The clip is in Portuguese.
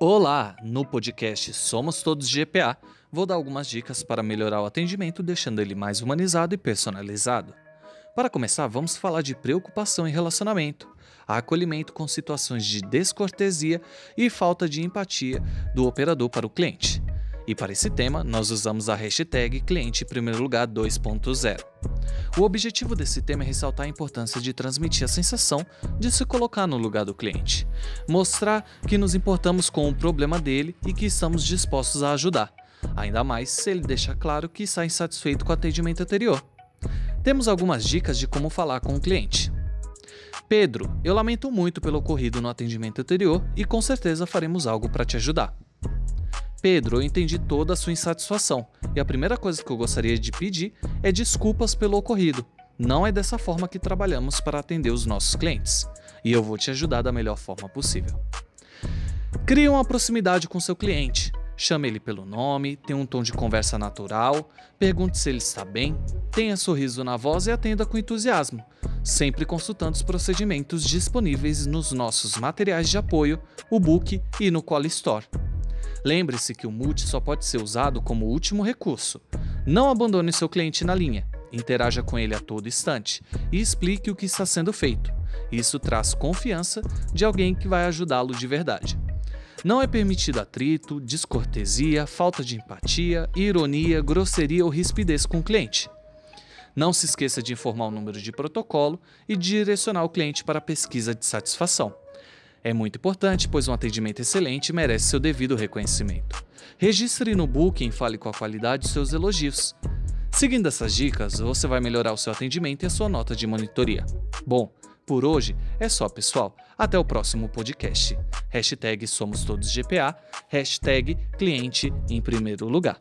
Olá! No podcast Somos Todos GPA, vou dar algumas dicas para melhorar o atendimento, deixando ele mais humanizado e personalizado. Para começar, vamos falar de preocupação em relacionamento, acolhimento com situações de descortesia e falta de empatia do operador para o cliente. E para esse tema, nós usamos a hashtag Cliente Primeiro Lugar 2.0. O objetivo desse tema é ressaltar a importância de transmitir a sensação de se colocar no lugar do cliente, mostrar que nos importamos com o problema dele e que estamos dispostos a ajudar, ainda mais se ele deixa claro que está insatisfeito com o atendimento anterior. Temos algumas dicas de como falar com o cliente. Pedro, eu lamento muito pelo ocorrido no atendimento anterior e com certeza faremos algo para te ajudar. Pedro, eu entendi toda a sua insatisfação e a primeira coisa que eu gostaria de pedir é desculpas pelo ocorrido. Não é dessa forma que trabalhamos para atender os nossos clientes e eu vou te ajudar da melhor forma possível. Crie uma proximidade com seu cliente. Chame ele pelo nome, tenha um tom de conversa natural, pergunte se ele está bem, tenha sorriso na voz e atenda com entusiasmo, sempre consultando os procedimentos disponíveis nos nossos materiais de apoio, o book e no Call Store. Lembre-se que o multi só pode ser usado como último recurso. Não abandone seu cliente na linha, interaja com ele a todo instante e explique o que está sendo feito. Isso traz confiança de alguém que vai ajudá-lo de verdade. Não é permitido atrito, descortesia, falta de empatia, ironia, grosseria ou rispidez com o cliente. Não se esqueça de informar o número de protocolo e direcionar o cliente para a pesquisa de satisfação. É muito importante, pois um atendimento excelente merece seu devido reconhecimento. Registre no Booking e fale com a qualidade de seus elogios. Seguindo essas dicas, você vai melhorar o seu atendimento e a sua nota de monitoria. Bom, por hoje é só, pessoal. Até o próximo podcast. Hashtag Somos Todos GPA, hashtag Cliente em Primeiro Lugar.